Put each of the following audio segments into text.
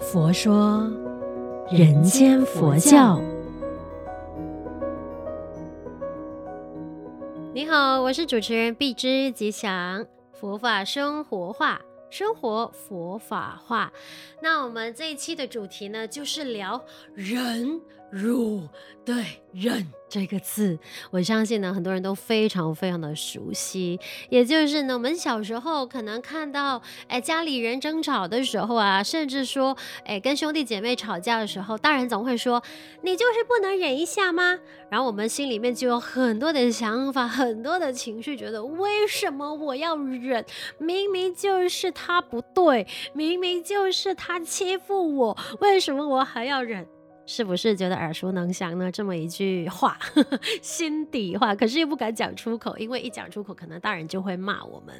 佛说人间佛教。你好，我是主持人碧之吉祥，佛法生活化，生活佛法化。那我们这一期的主题呢，就是聊人辱，对，忍。这个字，我相信呢，很多人都非常非常的熟悉。也就是呢，我们小时候可能看到，哎，家里人争吵的时候啊，甚至说，哎，跟兄弟姐妹吵架的时候，大人总会说：“你就是不能忍一下吗？”然后我们心里面就有很多的想法，很多的情绪，觉得为什么我要忍？明明就是他不对，明明就是他欺负我，为什么我还要忍？是不是觉得耳熟能详呢？这么一句话，心底话，可是又不敢讲出口，因为一讲出口，可能大人就会骂我们。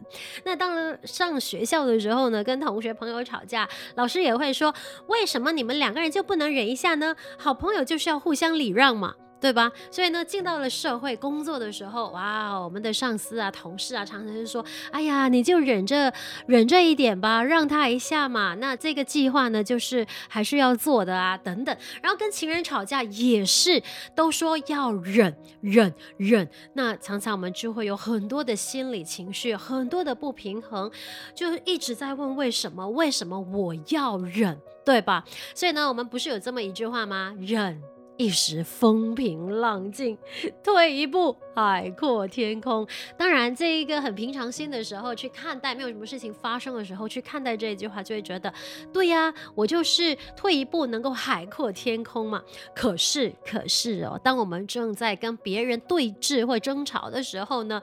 那到了，上学校的时候呢，跟同学朋友吵架，老师也会说：为什么你们两个人就不能忍一下呢？好朋友就是要互相礼让嘛。对吧？所以呢，进到了社会工作的时候，哇，我们的上司啊、同事啊，常常就说：“哎呀，你就忍着，忍着一点吧，让他一下嘛。”那这个计划呢，就是还是要做的啊，等等。然后跟情人吵架也是，都说要忍、忍、忍。那常常我们就会有很多的心理情绪，很多的不平衡，就一直在问为什么？为什么我要忍？对吧？所以呢，我们不是有这么一句话吗？忍。一时风平浪静，退一步海阔天空。当然，这一个很平常心的时候去看待，没有什么事情发生的时候去看待这一句话，就会觉得，对呀，我就是退一步能够海阔天空嘛。可是，可是哦，当我们正在跟别人对峙或争吵的时候呢，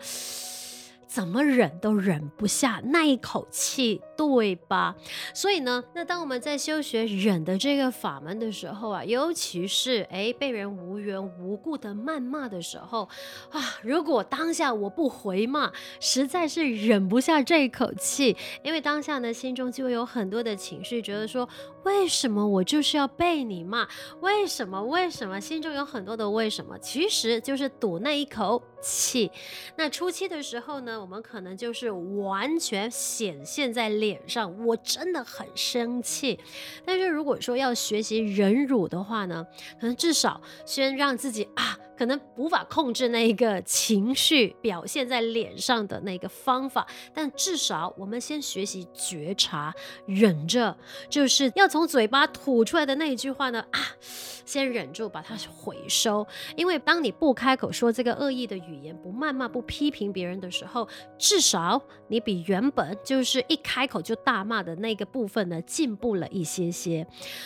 怎么忍都忍不下那一口气，对吧？所以呢，那当我们在修学忍的这个法门的时候啊，尤其是诶被人无缘无故的谩骂的时候啊，如果当下我不回骂，实在是忍不下这一口气，因为当下呢，心中就会有很多的情绪，觉得说，为什么我就是要被你骂？为什么？为什么？心中有很多的为什么，其实就是赌那一口气。那初期的时候呢，我们可能就是完全显现在脸上，我真的很生气。但是如果说要学习忍辱的话呢，可能至少先让自己啊。可能无法控制那一个情绪表现在脸上的那个方法，但至少我们先学习觉察，忍着，就是要从嘴巴吐出来的那一句话呢啊，先忍住，把它回收。因为当你不开口说这个恶意的语言，不谩骂，不批评别人的时候，至少你比原本就是一开口就大骂的那个部分呢进步了一些些。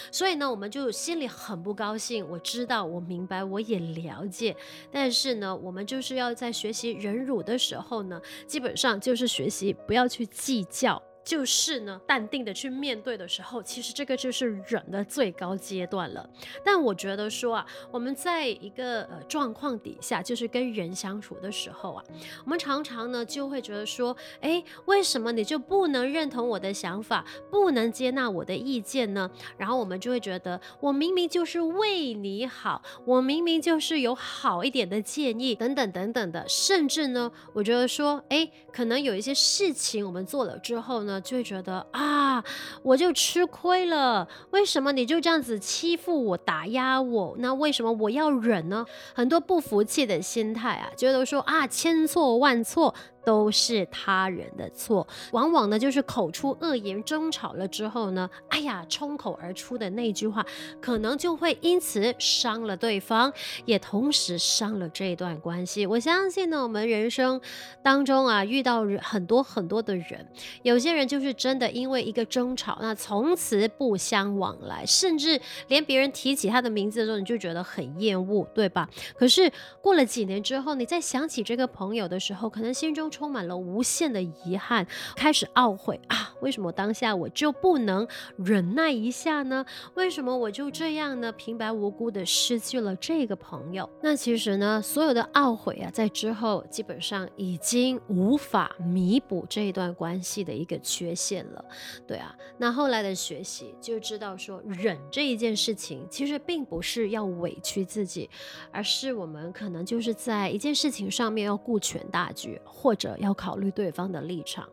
所以呢，我们就心里很不高兴。我知道，我明白，我也了解。但是呢，我们就是要在学习忍辱的时候呢，基本上就是学习不要去计较。就是呢，淡定的去面对的时候，其实这个就是忍的最高阶段了。但我觉得说啊，我们在一个呃状况底下，就是跟人相处的时候啊，我们常常呢就会觉得说，哎，为什么你就不能认同我的想法，不能接纳我的意见呢？然后我们就会觉得，我明明就是为你好，我明明就是有好一点的建议，等等等等的，甚至呢，我觉得说，哎，可能有一些事情我们做了之后呢。就会觉得啊，我就吃亏了。为什么你就这样子欺负我、打压我？那为什么我要忍呢？很多不服气的心态啊，觉得说啊，千错万错。都是他人的错，往往呢就是口出恶言，争吵了之后呢，哎呀，冲口而出的那句话，可能就会因此伤了对方，也同时伤了这段关系。我相信呢，我们人生当中啊，遇到很多很多的人，有些人就是真的因为一个争吵，那从此不相往来，甚至连别人提起他的名字的时候，你就觉得很厌恶，对吧？可是过了几年之后，你再想起这个朋友的时候，可能心中充满了无限的遗憾，开始懊悔啊！为什么当下我就不能忍耐一下呢？为什么我就这样呢？平白无故的失去了这个朋友？那其实呢，所有的懊悔啊，在之后基本上已经无法弥补这一段关系的一个缺陷了。对啊，那后来的学习就知道说，忍这一件事情其实并不是要委屈自己，而是我们可能就是在一件事情上面要顾全大局，或者。要考虑对方的立场。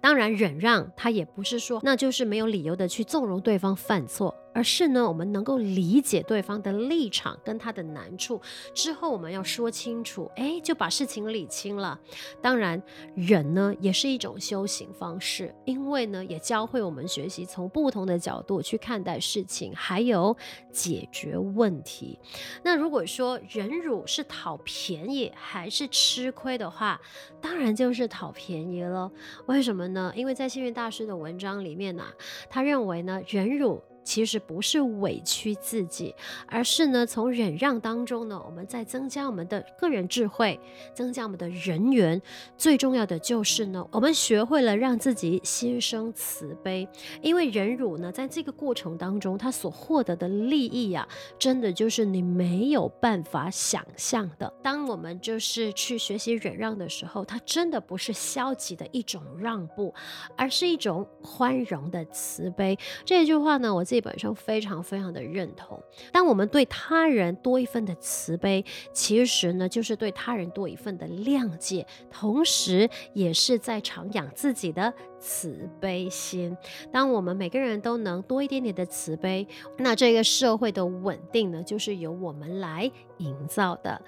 当然，忍让他也不是说那就是没有理由的去纵容对方犯错。而是呢，我们能够理解对方的立场跟他的难处之后，我们要说清楚，哎，就把事情理清了。当然，忍呢也是一种修行方式，因为呢也教会我们学习从不同的角度去看待事情，还有解决问题。那如果说忍辱是讨便宜还是吃亏的话，当然就是讨便宜了。为什么呢？因为在幸运大师的文章里面呢、他认为呢忍辱。其实不是委屈自己，而是呢，从忍让当中呢，我们在增加我们的个人智慧，增加我们的人缘。最重要的就是呢，我们学会了让自己心生慈悲。因为忍辱呢，在这个过程当中，他所获得的利益、啊，真的就是你没有办法想象的。当我们就是去学习忍让的时候，它真的不是消极的一种让步，而是一种宽容的慈悲。这句话呢，我自己。本身非常非常的认同，当我们对他人多一份的慈悲，其实呢，就是对他人多一份的谅解，同时也是在长养自己的慈悲心。当我们每个人都能多一点点的慈悲，那这个社会的稳定呢，就是由我们来营造的。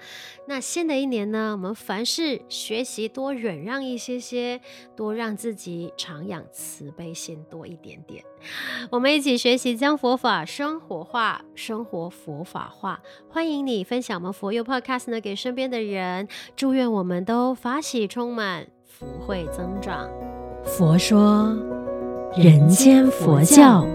那新的一年呢，我们凡事学习多忍让一些些，多让自己常养慈悲心多一点点。我们一起学习，将佛法生活化，生活佛法化。欢迎你分享我们佛佑 Podcast 呢给身边的人。祝愿我们都法喜充满，福慧增长。佛说，人间佛教。